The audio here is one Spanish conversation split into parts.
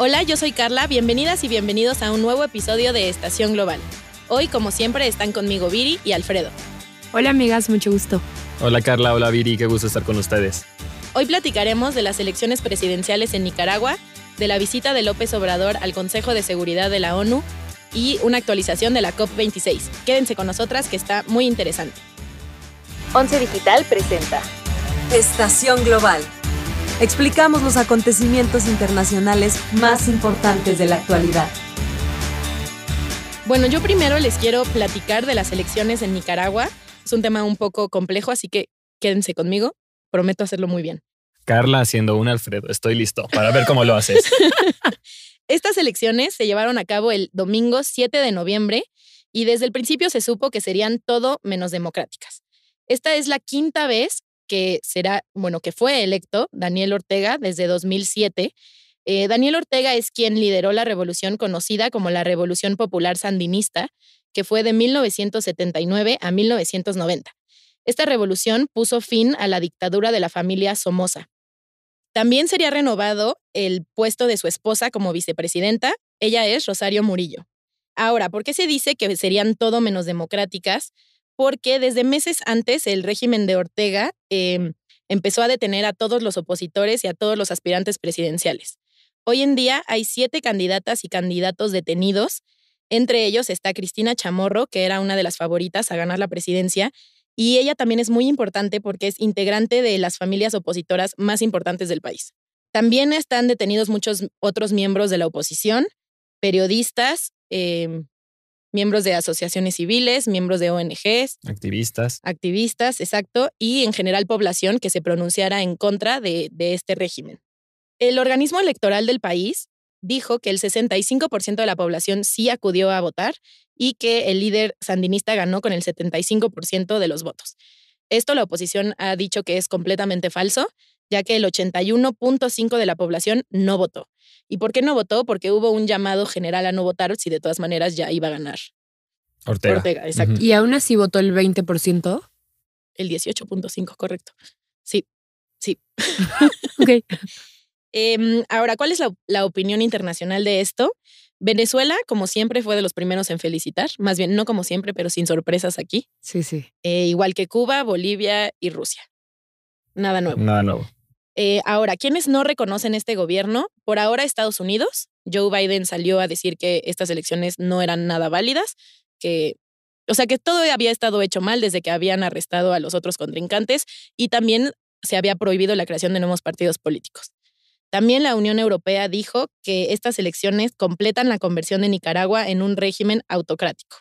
Hola, yo soy Carla, bienvenidas y bienvenidos a un nuevo episodio de Estación Global. Hoy, como siempre, están conmigo Viri y Alfredo. Hola amigas, mucho gusto. Hola Carla, hola Viri, qué gusto estar con ustedes. Hoy platicaremos de las elecciones presidenciales en Nicaragua, de la visita de López Obrador al Consejo de Seguridad de la ONU y una actualización de la COP26. Quédense con nosotras que está muy interesante. Once Digital presenta Estación Global. Explicamos los acontecimientos internacionales más importantes de la actualidad. Bueno, yo primero les quiero platicar de las elecciones en Nicaragua. Es un tema un poco complejo, así que quédense conmigo. Prometo hacerlo muy bien. Carla haciendo un Alfredo, estoy listo para ver cómo lo haces. Estas elecciones se llevaron a cabo el domingo 7 de noviembre y desde el principio se supo que serían todo menos democráticas. Esta es la quinta vez que será, bueno, que fue electo Daniel Ortega desde 2007. Eh, Daniel Ortega es quien lideró la revolución conocida como la Revolución Popular Sandinista, que fue de 1979 a 1990. Esta revolución puso fin a la dictadura de la familia Somoza. También sería renovado el puesto de su esposa como vicepresidenta. Ella es Rosario Murillo. Ahora, ¿por qué se dice que serían todo menos democráticas? Porque desde meses antes el régimen de Ortega em, empezó a detener a todos los opositores y a todos los aspirantes presidenciales. Hoy en día hay siete candidatas y candidatos detenidos. Entre ellos está Cristina Chamorro, que era una de las favoritas a ganar la presidencia, y ella también es muy importante porque es integrante de las familias opositoras más importantes del país. También están detenidos muchos otros miembros de la oposición, periodistas, eh, miembros de asociaciones civiles, miembros de ONGs. Activistas. Activistas, exacto, y en general población que se pronunciara en contra de, de este régimen. El organismo electoral del país dijo que el 65% de la población sí acudió a votar y que el líder sandinista ganó con el 75% de los votos. Esto la oposición ha dicho que es completamente falso, ya que el 81.5% de la población no votó. ¿Y por qué no votó? Porque hubo un llamado general a no votar si de todas maneras ya iba a ganar. Ortega. Ortega, exacto. ¿Y aún así votó el 20%? El 18.5, correcto. Sí, sí. ok. Em, ahora, ¿cuál es la, la, opinión internacional de esto? Venezuela, como siempre, fue de los primeros en felicitar. Más bien, no como siempre, pero sin sorpresas aquí. Sí, sí. Eh, igual que Cuba, Bolivia y Rusia. Nada nuevo. Nada nuevo. Eh, ahora, ¿quiénes no reconocen este gobierno? Por ahora Estados Unidos. Joe Biden salió a decir que estas elecciones no eran nada válidas, que, o sea, que todo había estado hecho mal desde que habían arrestado a los otros contrincantes y también se había prohibido la creación de nuevos partidos políticos. También la Unión Europea dijo que estas elecciones completan la conversión de Nicaragua en un régimen autocrático.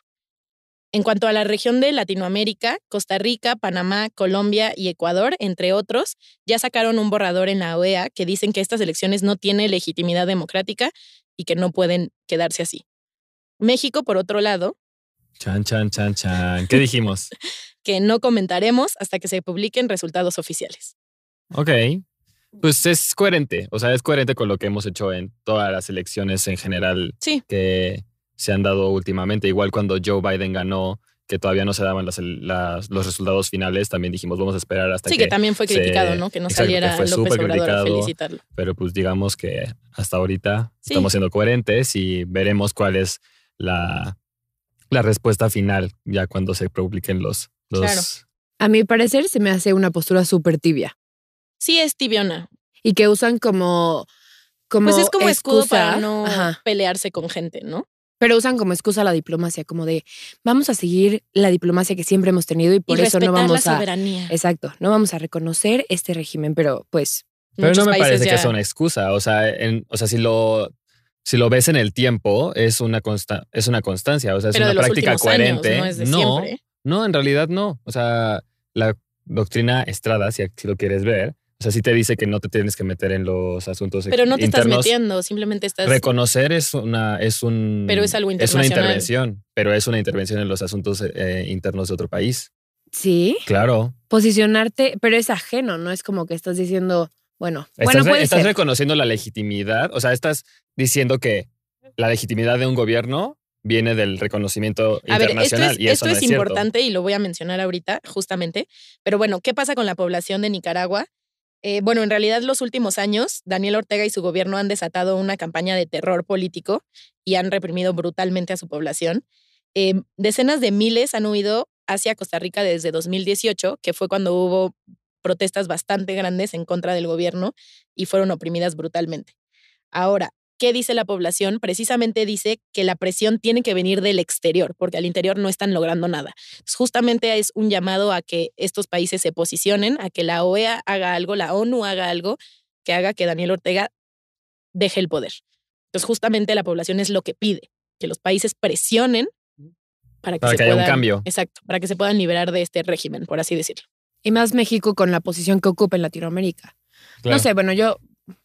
En cuanto a la región de Latinoamérica, Costa Rica, Panamá, Colombia y Ecuador, entre otros, ya sacaron un borrador en la OEA que dicen que estas elecciones no tienen legitimidad democrática y que no pueden quedarse así. México, por otro lado. Chan, chan, chan, chan. ¿Qué dijimos? que no comentaremos hasta que se publiquen resultados oficiales. Ok. Pues es coherente, o sea, es coherente con lo que hemos hecho en todas las elecciones en general sí. que se han dado últimamente. Igual cuando Joe Biden ganó, que todavía no se daban las, las, los resultados finales, también dijimos, vamos a esperar hasta sí, que... Sí, que también fue criticado, ¿no? Que no exacto, saliera que fue López Obrador criticado, a felicitarlo. Pero pues digamos que hasta ahorita Sí. estamos siendo coherentes y veremos cuál es la, la respuesta final ya cuando se publiquen los... los Claro. A mi parecer se me hace una postura súper tibia Sí, es tibiona. y que usan como... como Pues es como escudo excusa, para no Ajá. pelearse con gente, ¿no? Pero usan como excusa la diplomacia, como de vamos a seguir la diplomacia que siempre hemos tenido y por y eso no vamos la a. soberanía. Exacto, no vamos a reconocer este régimen, pero pues Pero no me parece ya- que sea una excusa. O sea, en- o sea si, lo, si lo ves en el tiempo, es una, consta, es una constancia. O sea, es Pero una de los práctica coherente. años, no es de no, siempre. no, en realidad no. O sea, la doctrina Estrada, si, si lo quieres ver, o sea, sí te dice que no te tienes que meter en los asuntos Pero no te estás internos. metiendo, simplemente estás. Reconocer es una es un Pero es algo es una internacional. intervención, pero es una intervención en los asuntos eh, internos de otro país. sí, Claro. posicionarte, pero es ajeno, no es como que estás diciendo, bueno, Estás, bueno, re- puede estás ser. reconociendo la legitimidad, o sea, estás diciendo que la legitimidad de un gobierno viene del reconocimiento A ver, esto internacional es, y eso esto no es importante y lo voy a mencionar ahorita, justamente. Pero bueno, ¿qué pasa con la población de Nicaragua? Eh, bueno, en realidad los últimos años, Daniel Ortega y su gobierno han desatado una campaña de terror político y han reprimido brutalmente a su población. Eh, decenas de miles han huido hacia Costa Rica desde 2018, que fue cuando hubo protestas bastante grandes en contra del gobierno y fueron oprimidas brutalmente. Ahora, ¿qué dice la población? Precisamente dice que la presión tiene que venir del exterior, porque al interior no están logrando nada. justamente es un llamado a que estos países se posicionen, a que la OEA haga algo, la ONU haga algo, que haga que Daniel Ortega deje el poder. Entonces, justamente la población es lo que pide, que los países presionen para que, se haya puedan, un cambio. Exacto, para que se puedan liberar de este régimen, por así decirlo. Y más México con la posición que ocupa en Latinoamérica. Claro. No sé, bueno, yo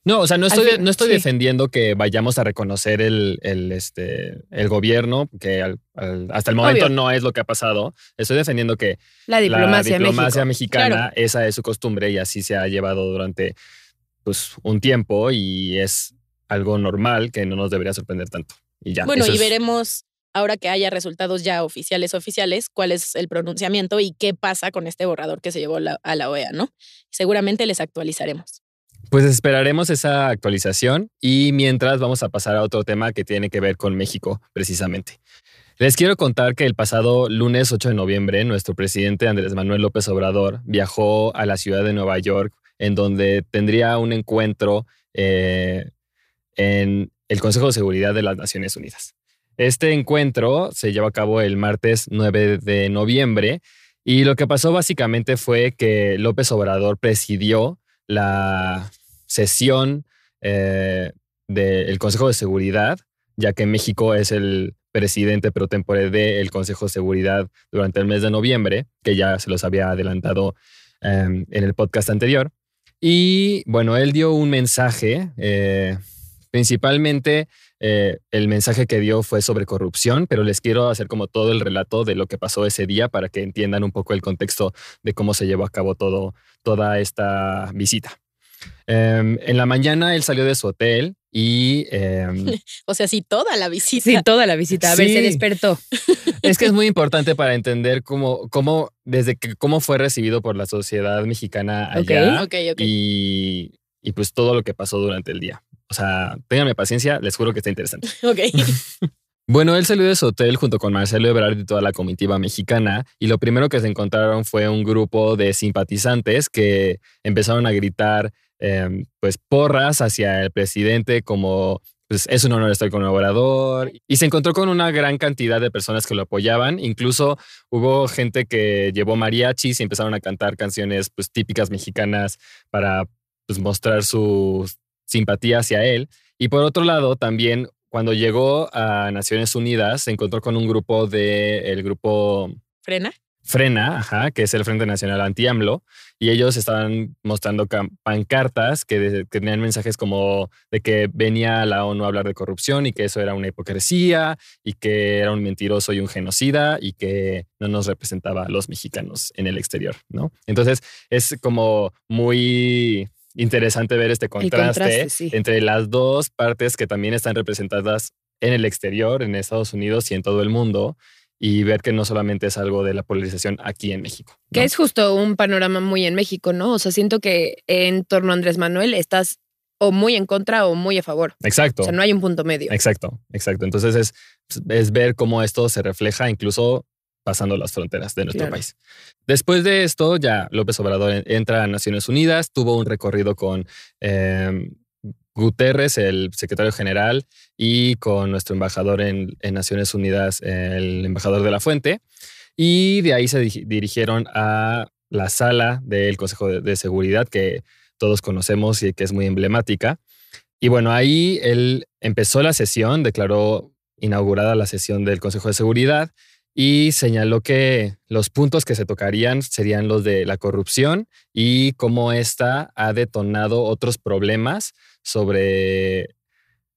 No, o sea, no estoy, fin- no estoy sí. defendiendo que vayamos a reconocer el, el, este, el gobierno, que al- al- hasta el momento Obvio. no es lo que ha pasado. Estoy defendiendo que la diplomacia, la mexicana, Claro. esa es su costumbre y así se ha llevado durante pues, un tiempo y es algo normal que no nos debería sorprender tanto. Y ya. Bueno, y es- veremos ahora que haya resultados ya oficiales oficiales, cuál es el pronunciamiento y qué pasa con este borrador que se llevó la- a la OEA, ¿no? Seguramente les actualizaremos. Pues esperaremos esa actualización y mientras vamos a pasar a otro tema que tiene que ver con México, precisamente. Les quiero contar que el pasado lunes 8 de noviembre, nuestro presidente Andrés Manuel López Obrador viajó a la ciudad de Nueva York, en donde tendría un encuentro eh, en el Consejo de Seguridad de las Naciones Unidas. Este encuentro se llevó a cabo el martes 9 de noviembre y lo que pasó básicamente fue que López Obrador presidió la sesión eh, del Consejo de Seguridad, ya que México es el presidente pro tempore del Consejo de Seguridad durante el mes de noviembre, que ya se los había adelantado eh, en el podcast anterior. Y bueno, él dio un mensaje, eh, principalmente eh, el mensaje que dio fue sobre corrupción, pero les quiero hacer como todo el relato de lo que pasó ese día para que entiendan un poco el contexto de cómo se llevó a cabo todo, toda esta visita. Em, en la mañana él salió de su hotel y em, O sea, sí, toda la visita. Sí, toda la visita. A ver, se despertó. es que es muy importante para entender cómo, cómo, desde que, cómo fue recibido por la sociedad mexicana allá Ok, ok. y, y pues todo lo que pasó durante el día. O sea, ténganme paciencia, les juro que está interesante. Ok. Bueno, él salió de su hotel junto con Marcelo Ebrard y toda la comitiva mexicana y lo primero que se encontraron fue un grupo de simpatizantes que empezaron a gritar eh, pues porras hacia el presidente como pues, es un honor estar Obrador y se encontró con una gran cantidad de personas que lo apoyaban, incluso hubo gente que llevó mariachis y empezaron a cantar canciones pues típicas mexicanas para pues, mostrar su simpatía hacia él. Y por otro lado también cuando llegó a Naciones Unidas, se encontró con un grupo del el grupo Frena. Frena, ajá, que es el Frente Nacional Anti-AMLO, y ellos estaban mostrando pancartas que, de- que tenían mensajes como de que venía la ONU a hablar de corrupción y que eso era una hipocresía y que era un mentiroso y un genocida y que no nos representaba a los mexicanos en el exterior, ¿no? Entonces es como muy interesante ver este contraste, contraste, sí. entre las dos partes que también están representadas en el exterior, en Estados Unidos y en todo el mundo, y ver que no solamente es algo de la polarización aquí en México. ¿no? Que es justo un panorama muy en México, ¿no? O sea, siento que en torno a Andrés Manuel estás o muy en contra o muy a favor. Exacto. O sea, no hay un punto medio. Exacto, exacto. Entonces es, es ver cómo esto se refleja incluso pasando las fronteras de nuestro Claro. país. Después de esto, ya López Obrador en- entra a Naciones Unidas, tuvo un recorrido con eh, Guterres, el secretario general, y con nuestro embajador en, Naciones Unidas, el embajador de la Fuente, y de ahí se dirigieron a la sala del Consejo de, de Seguridad, que todos conocemos y que es muy emblemática. Y bueno, ahí él empezó la sesión, declaró inaugurada la sesión del Consejo de Seguridad y señaló que los puntos que se tocarían serían los de la corrupción y cómo esta ha detonado otros problemas sobre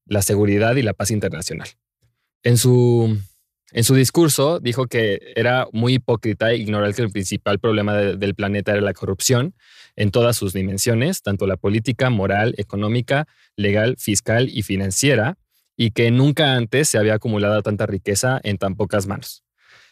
la seguridad y la paz internacional. En su, en su discurso dijo que era muy hipócrita ignorar que el principal problema de- del planeta era la corrupción en todas sus dimensiones, tanto la política, moral, económica, legal, fiscal y financiera, y que nunca antes se había acumulado tanta riqueza en tan pocas manos.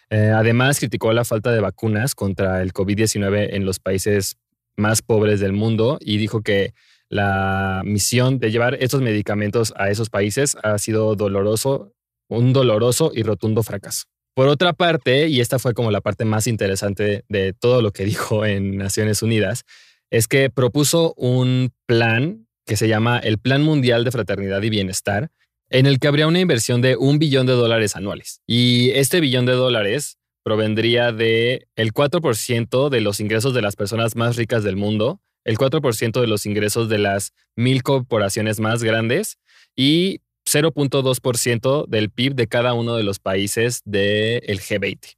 Eh, además, criticó la falta de vacunas contra el COVID-19 en los países más pobres del mundo y dijo que la misión de llevar estos medicamentos a esos países ha sido doloroso, un doloroso y rotundo fracaso. Por otra parte, y esta fue como la parte más interesante de todo lo que dijo en Naciones Unidas, es que propuso un plan que se llama el Plan Mundial de Fraternidad y Bienestar, en el que habría una inversión de un billón de dólares anuales. Y este billón de dólares provendría de el 4% de los ingresos de las personas más ricas del mundo, el 4% de los ingresos de las mil corporaciones más grandes y 0.2% del PIB de cada uno de los países del G20.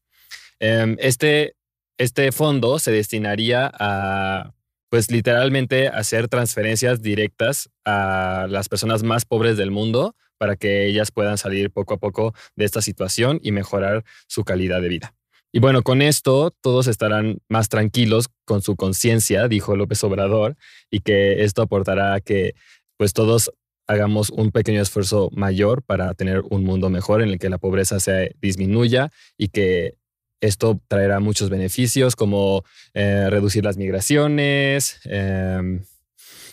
Em, este, este fondo se destinaría a, pues literalmente, hacer transferencias directas a las personas más pobres del mundo para que ellas puedan salir poco a poco de esta situación y mejorar su calidad de vida. Y bueno, con esto todos estarán más tranquilos con su conciencia, dijo López Obrador, y que esto aportará a que pues todos hagamos un pequeño esfuerzo mayor para tener un mundo mejor en el que la pobreza se disminuya y que esto traerá muchos beneficios como eh, reducir las migraciones, em,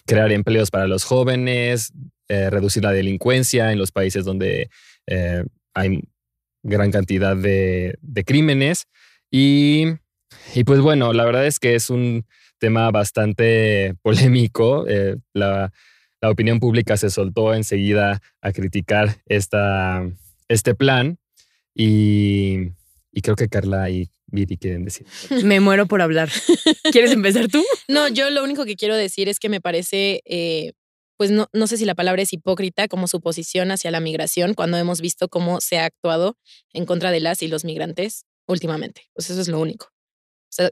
crear empleos para los jóvenes, eh, reducir la delincuencia en los países donde eh, hay gran cantidad de, crímenes. Y, y, pues bueno, la verdad es que es un tema bastante polémico. la, la opinión pública se soltó enseguida a criticar esta, este plan y, creo que Carla y Viri quieren decir. Me muero por hablar. ¿Quieres empezar tú? No, yo lo único que quiero decir es que me parece, eh, pues no, no sé si la palabra es hipócrita, como su posición hacia la migración, cuando hemos visto cómo se ha actuado en contra de las y los migrantes últimamente. Pues eso es lo único.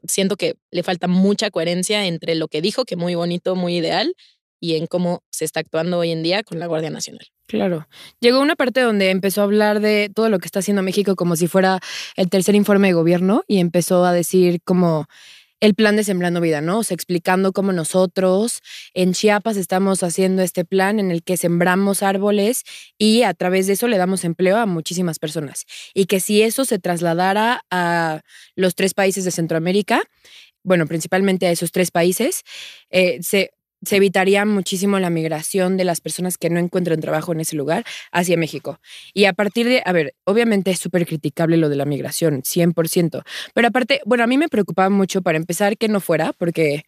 Siento que le falta mucha coherencia entre lo que dijo, que muy bonito, muy ideal, y en cómo se está actuando hoy en día con la Guardia Nacional. Claro. Llegó una parte donde empezó a hablar de todo lo que está haciendo México como si fuera el tercer informe de gobierno y empezó a decir como el plan de Sembrando Vida, ¿no? O sea, explicando cómo nosotros en Chiapas estamos haciendo este plan en el que sembramos árboles y a través de eso le damos empleo a muchísimas personas. Y que si eso se trasladara a los tres países de Centroamérica, bueno, principalmente a esos tres países, eh, se se evitaría muchísimo la migración de las personas que no encuentran trabajo en ese lugar hacia México. Y a partir de, a ver, obviamente es súper criticable lo de la migración, 100%, pero aparte, bueno, a mí me preocupaba mucho para empezar que no fuera, porque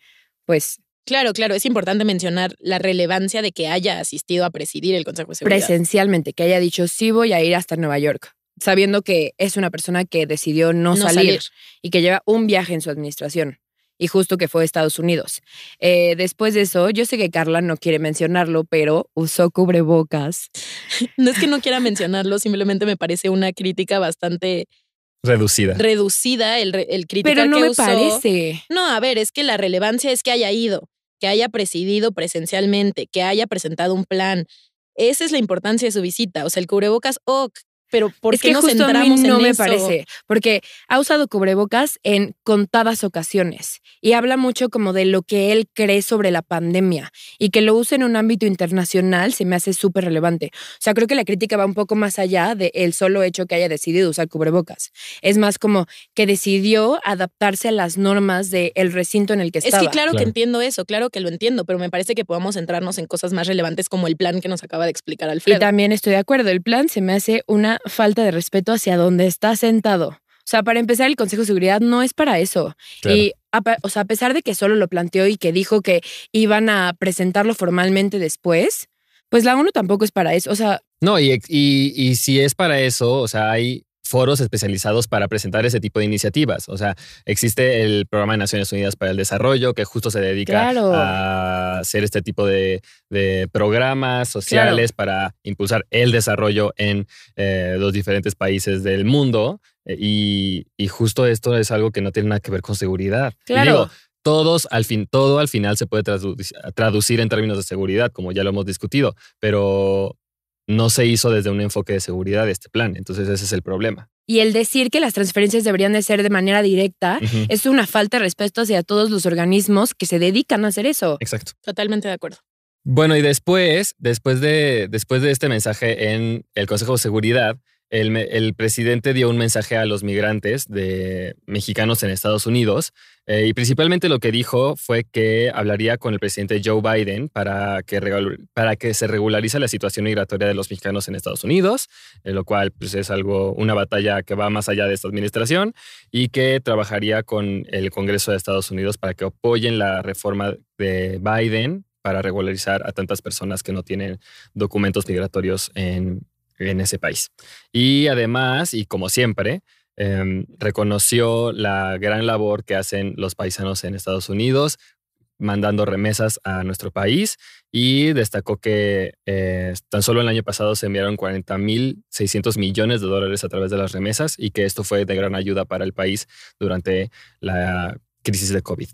pues... Claro, claro, es importante mencionar la relevancia de que haya asistido a presidir el Consejo de Seguridad. Presencialmente, que haya dicho, sí voy a ir hasta Nueva York, sabiendo que es una persona que decidió no, salir y que lleva un viaje en su administración y justo que fue a Estados Unidos. Eh, después de eso, yo sé que Carla no quiere mencionarlo, pero usó cubrebocas. No es que no quiera mencionarlo, simplemente me parece una crítica bastante reducida. Reducida el, el crítica Pero no me parece. No, a ver, es que la relevancia es que haya ido, que haya presidido presencialmente, que haya presentado un plan. Esa es la importancia de su visita. O sea, el cubrebocas, ok, pero ¿por qué que nos justo centramos a mí no en me eso? parece, porque ha usado cubrebocas en contadas ocasiones y habla mucho como de lo que él cree sobre la pandemia y que lo use en un ámbito internacional se me hace súper relevante. O sea, creo que la crítica va un poco más allá de el solo hecho que haya decidido usar cubrebocas. Es más como que decidió adaptarse a las normas del recinto en el que Es estaba. que claro, que Claro. entiendo eso, claro que lo entiendo, pero me parece que podamos centrarnos en cosas más relevantes como el plan que nos acaba de explicar Y Alfredo. también estoy de acuerdo, el plan se me hace una falta de respeto hacia donde está sentado. O sea, para empezar, el Consejo de Seguridad no es para eso. Claro. Y, a, o sea, a pesar de que solo lo planteó y que dijo que iban a presentarlo formalmente después, pues la ONU tampoco es para eso. O sea, No, y, y, y si es para eso, o sea, hay foros especializados para presentar ese tipo de iniciativas. O sea, existe el Programa de Naciones Unidas para el Desarrollo, que justo se dedica Claro. a hacer este tipo de, de programas sociales para impulsar el desarrollo en eh, los diferentes países del mundo. Eh, Y, y justo esto es algo que no tiene nada que ver con seguridad. Y claro. digo, todos al fin, todo al final se puede tradu- traducir en términos de seguridad, como ya lo hemos discutido, pero no se hizo desde un enfoque de seguridad este plan. Entonces ese es el problema. y el decir que las transferencias deberían de ser de manera directa es una falta de respeto hacia todos los organismos que se dedican a hacer eso. Exacto. Totalmente de acuerdo. Bueno, y después, después de, después de este mensaje en el Consejo de Seguridad, el, presidente dio un mensaje a los migrantes de mexicanos en Estados Unidos eh, y principalmente lo que dijo fue que hablaría con el presidente Joe Biden para que, para que se regularice la situación migratoria de los mexicanos en Estados Unidos, eh, lo cual pues, es algo, una batalla que va más allá de esta administración y que trabajaría con el Congreso de Estados Unidos para que apoyen la reforma de Biden para regularizar a tantas personas que no tienen documentos migratorios en, en ese país. Y además, y como siempre, em, reconoció la gran labor que hacen los paisanos en Estados Unidos, mandando remesas a nuestro país y destacó que eh, tan solo el año pasado se enviaron 40.600 millones de dólares a través de las remesas y que esto fue de gran ayuda para el país durante la crisis de COVID.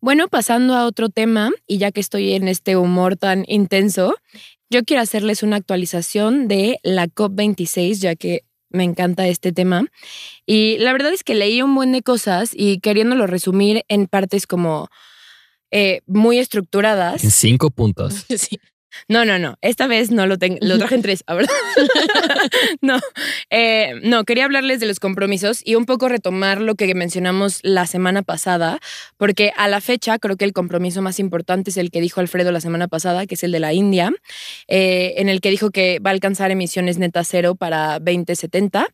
Bueno, pasando a otro tema, y ya que estoy en este humor tan intenso, yo quiero hacerles una actualización de la COP26, ya que me encanta este tema. Y la verdad es que leí un buen de cosas y queriéndolo resumir en partes como eh, muy estructuradas. En cinco puntos. Sí. No, no, no. Esta vez no lo tengo. Lo traje en tres, ahora. no. Eh, no, quería hablarles de los compromisos y un poco retomar lo que mencionamos la semana pasada, porque a la fecha creo que el compromiso más importante es el que dijo Alfredo la semana pasada, que es el de la India, eh, en el que dijo que va a alcanzar emisiones netas cero para 2070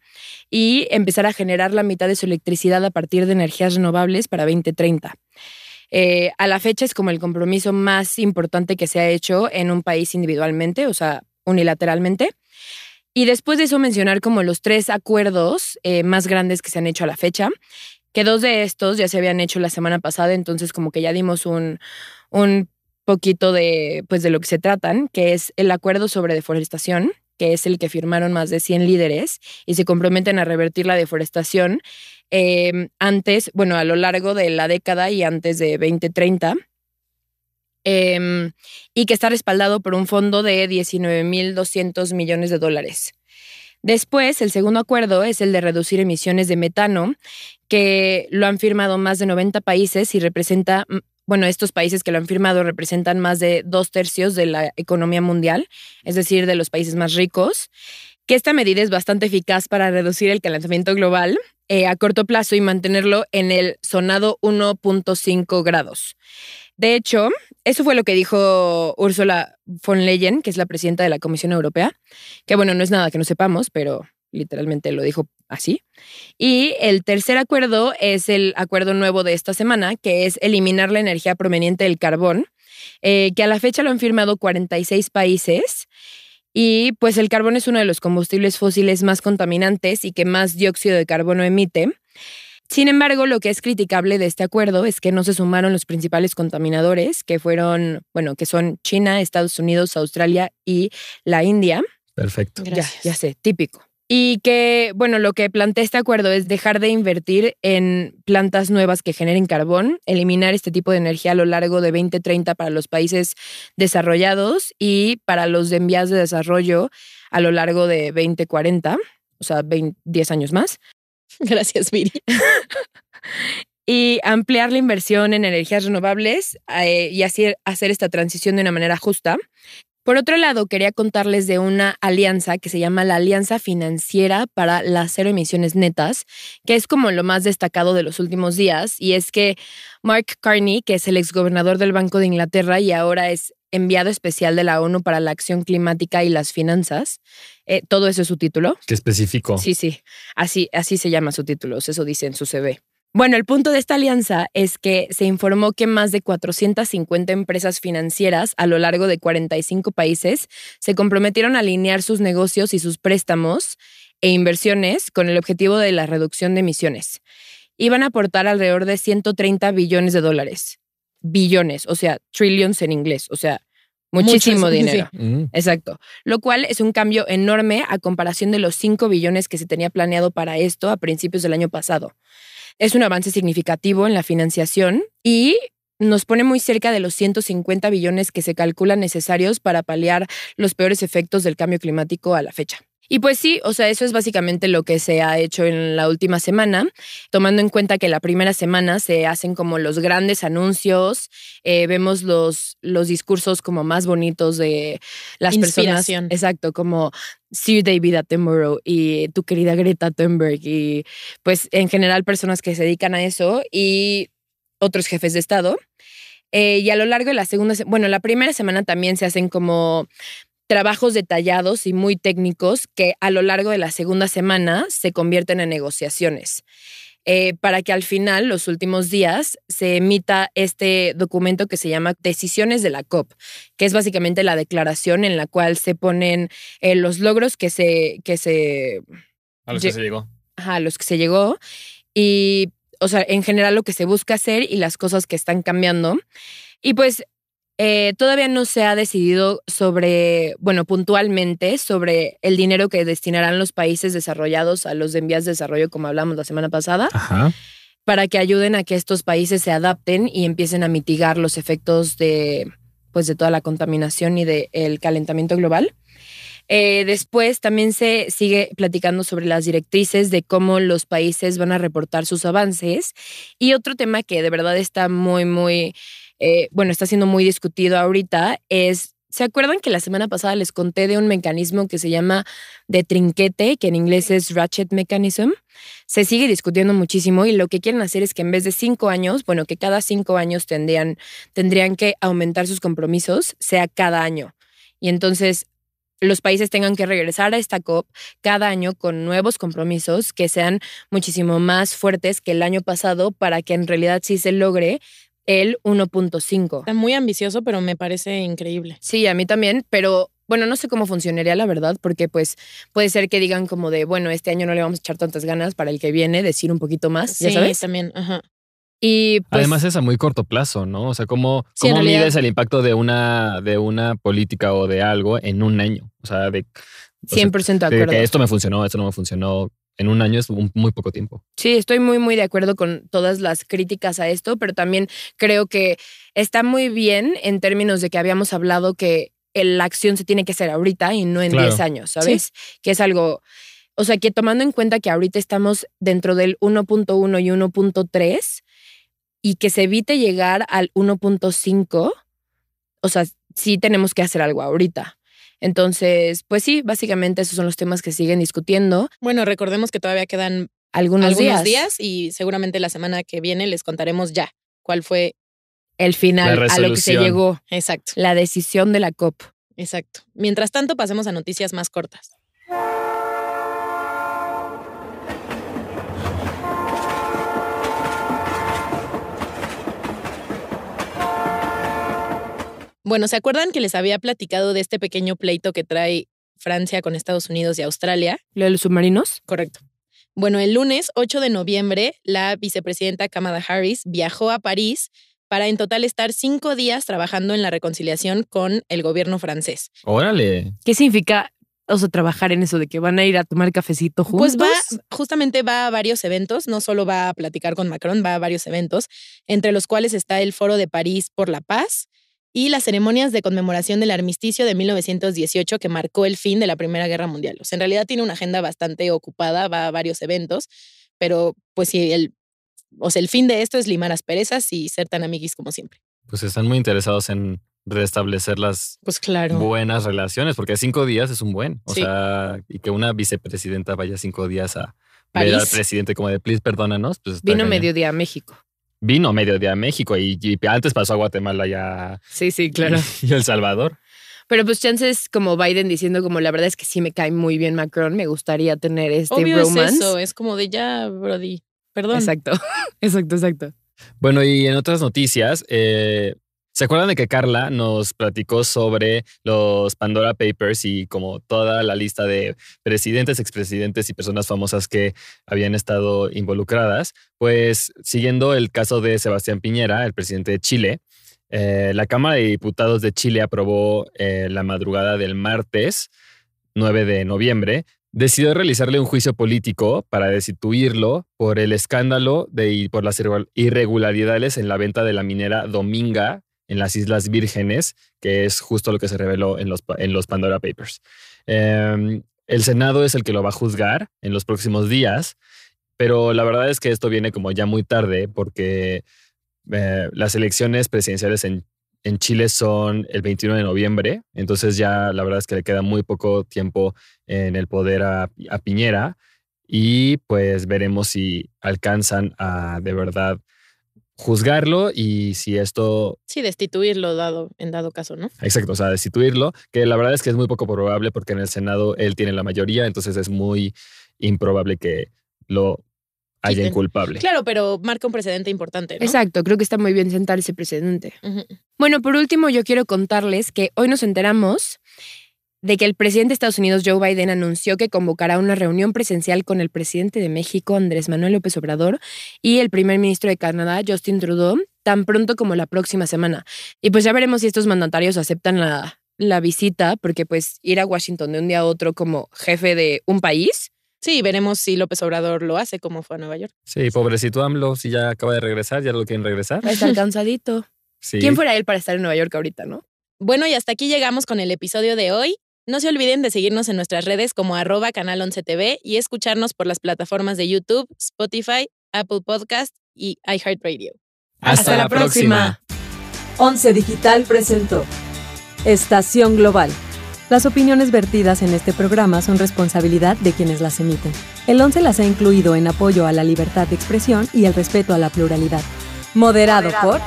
y empezar a generar la mitad de su electricidad a partir de energías renovables para 2030. Eh, a la fecha es como el compromiso más importante que se ha hecho en un país individualmente, o sea, unilateralmente. Y después de eso mencionar como los tres acuerdos eh, más grandes que se han hecho a la fecha, que dos de estos ya se habían hecho la semana pasada, entonces como que ya dimos un, un poquito de, pues, de lo que se tratan, que es el acuerdo sobre deforestación, que es el que firmaron más de 100 líderes y se comprometen a revertir la deforestación eh, antes, bueno, a lo largo de la década y antes de 2030. eh, y que está respaldado por un fondo de 19.200 millones de dólares. Después, el segundo acuerdo es el de reducir emisiones de metano, que lo han firmado más de 90 países y representa, bueno, estos países que lo han firmado representan más de dos tercios de la economía mundial, es decir, de los países más ricos, que esta medida es bastante eficaz para reducir el calentamiento global eh, a corto plazo y mantenerlo en el sonado 1.5 grados. De hecho, eso fue lo que dijo Ursula von Leyen, que es la presidenta de la Comisión Europea, que bueno, no es nada que no sepamos, pero literalmente lo dijo así. Y el tercer acuerdo es el acuerdo nuevo de esta semana, que es eliminar la energía proveniente del carbón, eh, que a la fecha lo han firmado 46 países. Y pues el carbón es uno de los combustibles fósiles más contaminantes y que más dióxido de carbono emite. Sin embargo, lo que es criticable de este acuerdo es que no se sumaron los principales contaminadores, que fueron, bueno, que son China, Estados Unidos, Australia y la India. Perfecto. Gracias. Ya, ya sé, típico. Y que, bueno, lo que plantea este acuerdo es dejar de invertir en plantas nuevas que generen carbón, eliminar este tipo de energía a lo largo de 2030 para los países desarrollados y para los de en vías de desarrollo a lo largo de 2040, o sea, 20 10 años más. Gracias, Viri. y ampliar la inversión en energías renovables eh, y así hacer esta transición de una manera justa. Por otro lado, quería contarles de una alianza que se llama la Alianza Financiera para las Cero Emisiones Netas, que es como lo más destacado de los últimos días, y es que Mark Carney, que es el exgobernador del Banco de Inglaterra y ahora es enviado especial de la ONU para la Acción Climática y las Finanzas, eh, todo eso es su título, Qué específico. Sí, sí, así, así se llama su título, eso dice en su CV. Bueno, el punto de esta alianza es que se informó que más de 450 empresas financieras a lo largo de 45 países se comprometieron a alinear sus negocios y sus préstamos e inversiones con el objetivo de la reducción de emisiones. Iban a aportar alrededor de 130 billones de dólares. Billones, o sea, trillions en inglés, o sea, muchísimo sí. dinero. Mm, Exacto. Lo cual es un cambio enorme a comparación de los 5 billones que se tenía planeado para esto a principios del año pasado. Es un avance significativo en la financiación y nos pone muy cerca de los 150 billones que se calculan necesarios para paliar los peores efectos del cambio climático a la fecha. Y pues sí, o sea, eso es básicamente lo que se ha hecho en la última semana, tomando en cuenta que la primera semana se hacen como los grandes anuncios, eh, vemos los, los discursos como más bonitos de las personas. Exacto, como Sir David Attenborough y tu querida Greta Thunberg y pues en general personas que se dedican a eso y otros jefes de Estado. Eh, y a lo largo de la segunda, se- bueno, la primera semana también se hacen como trabajos detallados y muy técnicos que a lo largo de la segunda semana se convierten en negociaciones. eh, para que al final, los últimos días, se emita este documento que se llama Decisiones de la COP, que es básicamente la declaración en la cual se ponen eh, los logros que se, que se A los que se llegó. ajá, a los que se llegó y, o sea, en general lo que se busca hacer y las cosas que están cambiando. Y pues eh, todavía no se ha decidido sobre, bueno, puntualmente sobre el dinero que destinarán los países desarrollados a los de envías de desarrollo, como hablamos la semana pasada, Ajá. para que ayuden a que estos países se adapten y empiecen a mitigar los efectos de, pues, de toda la contaminación y del calentamiento global. Eh, después también se sigue platicando sobre las directrices de cómo los países van a reportar sus avances. Y otro tema que de verdad está muy, muy, eh, bueno, está siendo muy discutido ahorita es, ¿se acuerdan que la semana pasada les conté de un mecanismo que se llama de trinquete, que en inglés es ratchet mechanism? Se sigue discutiendo muchísimo y lo que quieren hacer es que en vez de cinco años, bueno, que cada cinco años tendrían, tendrían que aumentar sus compromisos, sea cada año. Y entonces los países tengan que regresar a esta COP cada año con nuevos compromisos que sean muchísimo más fuertes que el año pasado para que en realidad sí se logre el 1.5. Está muy ambicioso, pero me parece increíble. Sí, a mí también, pero bueno, no sé cómo funcionaría la verdad, porque pues puede ser que digan como de, bueno, este año no le vamos a echar tantas ganas para el que viene, decir un poquito más, ya Sí, sabes. también. Ajá. Y pues, Además es a muy corto plazo, ¿no? O sea, ¿cómo, Sí, cómo realidad- mides el impacto de una, de una política o de algo en un año? O sea, de, o sea, 100% de de acuerdo. que esto me funcionó, esto no me funcionó. En un año es un- muy poco tiempo. Sí, estoy muy, muy de acuerdo con todas las críticas a esto, pero también creo que está muy bien en términos de que habíamos hablado que la acción se tiene que hacer ahorita y no en Claro. 10 años, ¿sabes? Que es algo, o sea, que tomando en cuenta que ahorita estamos dentro del 1.1 y 1.3 y que se evite llegar al 1.5, o sea, sí tenemos que hacer algo ahorita. Entonces, pues sí, básicamente esos son los temas que siguen discutiendo. Bueno, recordemos que todavía quedan Algunos, algunos días. días. y seguramente la semana que viene les contaremos ya cuál fue el final a lo que se llegó, exacto. la decisión de la COP. Exacto. Mientras tanto, pasemos a noticias más cortas. Bueno, ¿se acuerdan que les había platicado de este pequeño pleito que trae Francia con Estados Unidos y Australia? ¿Lo de los submarinos? Correcto. Bueno, el lunes 8 de noviembre, la vicepresidenta Kamala Harris viajó a París para en total estar cinco días trabajando en la reconciliación con el gobierno francés. Órale. ¿Qué significa, o sea, trabajar en eso de que van a ir a tomar cafecito juntos? Pues va, justamente va a varios eventos, no solo va a platicar con Macron, va a varios eventos, entre los cuales está el Foro de París por la Paz y las ceremonias de conmemoración del armisticio de 1918 que marcó el fin de la Primera Guerra Mundial. O sea, en realidad tiene una agenda bastante ocupada, va a varios eventos, pero pues sí, el, o sea, el fin de esto es limar asperezas y ser tan amiguis como siempre. Pues están muy interesados en restablecer las Pues claro. buenas relaciones, porque cinco días es un buen. O Sí. sea, y que una vicepresidenta vaya cinco días a ver al París. presidente como de, please, perdónanos. Pues Vino mediodía a México. Vino mediodía a México y, y antes pasó a Guatemala ya Sí, sí, claro. y El Salvador. Pero pues chances como Biden diciendo como la verdad es que sí me cae muy bien Macron, me gustaría tener este Obvio romance. es eso, es como de ya, Brody, perdón. Exacto, exacto, exacto. Bueno, y en otras noticias, eh, ¿se acuerdan de que Carla nos platicó sobre los Pandora Papers y como toda la lista de presidentes, expresidentes y personas famosas que habían estado involucradas? Pues siguiendo el caso de Sebastián Piñera, el presidente de Chile, eh, la Cámara de Diputados de Chile aprobó eh, la madrugada del martes 9 de noviembre decidió realizarle un juicio político para destituirlo por el escándalo de, y por las irre- irregularidades en la venta de la minera Dominga en las Islas Vírgenes, que es justo lo que se reveló en los, en los Pandora Papers. Eh, El Senado es el que lo va a juzgar en los próximos días, pero la verdad es que esto viene como ya muy tarde porque eh, las elecciones presidenciales en, en Chile son el 21 de noviembre, entonces ya la verdad es que le queda muy poco tiempo en el poder a Piñera y pues veremos si alcanzan a de verdad juzgarlo y si esto, Sí, destituirlo dado, en dado caso, ¿no? exacto, o sea, destituirlo, que la verdad es que es muy poco probable porque en el Senado él tiene la mayoría, entonces es muy improbable que lo hayan Quiten. culpable. Claro, pero marca un precedente importante, ¿no? Exacto, creo que está muy bien sentar ese precedente. Bueno, por último, yo quiero contarles que hoy nos enteramos de que el presidente de Estados Unidos, Joe Biden, anunció que convocará una reunión presencial con el presidente de México, Andrés Manuel López Obrador, y el primer ministro de Canadá, Justin Trudeau, tan pronto como la próxima semana. Y pues ya veremos si estos mandatarios aceptan la, la visita, porque pues ir a Washington de un día a otro como jefe de un país, Sí, veremos si López Obrador lo hace como fue a Nueva York. Sí, pobrecito AMLO, si ya acaba de regresar, ya lo quieren regresar. estar cansadito. Sí. ¿Quién fuera él para estar en Nueva York ahorita, no? Bueno, y hasta aquí llegamos con el episodio de hoy. No se olviden de seguirnos en nuestras redes como arroba canal 11 TV y escucharnos por las plataformas de YouTube, Spotify, Apple Podcast y iHeartRadio. Hasta, Hasta la, próxima. próxima. Once Digital presentó Estación Global. Las opiniones vertidas en este programa son responsabilidad de quienes las emiten. El 11 las ha incluido en apoyo a la libertad de expresión y el respeto a la pluralidad. Moderado, por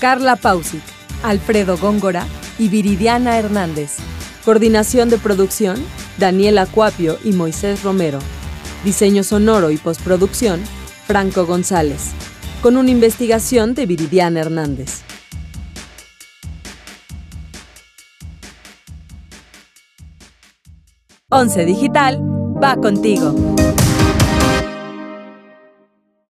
Carla Pausic, Alfredo Góngora y Viridiana Hernández. Coordinación de producción, Daniela Cuapio y Moisés Romero. Diseño sonoro y postproducción, Franco González. Con una investigación de Viridiana Hernández. 11 Digital va contigo.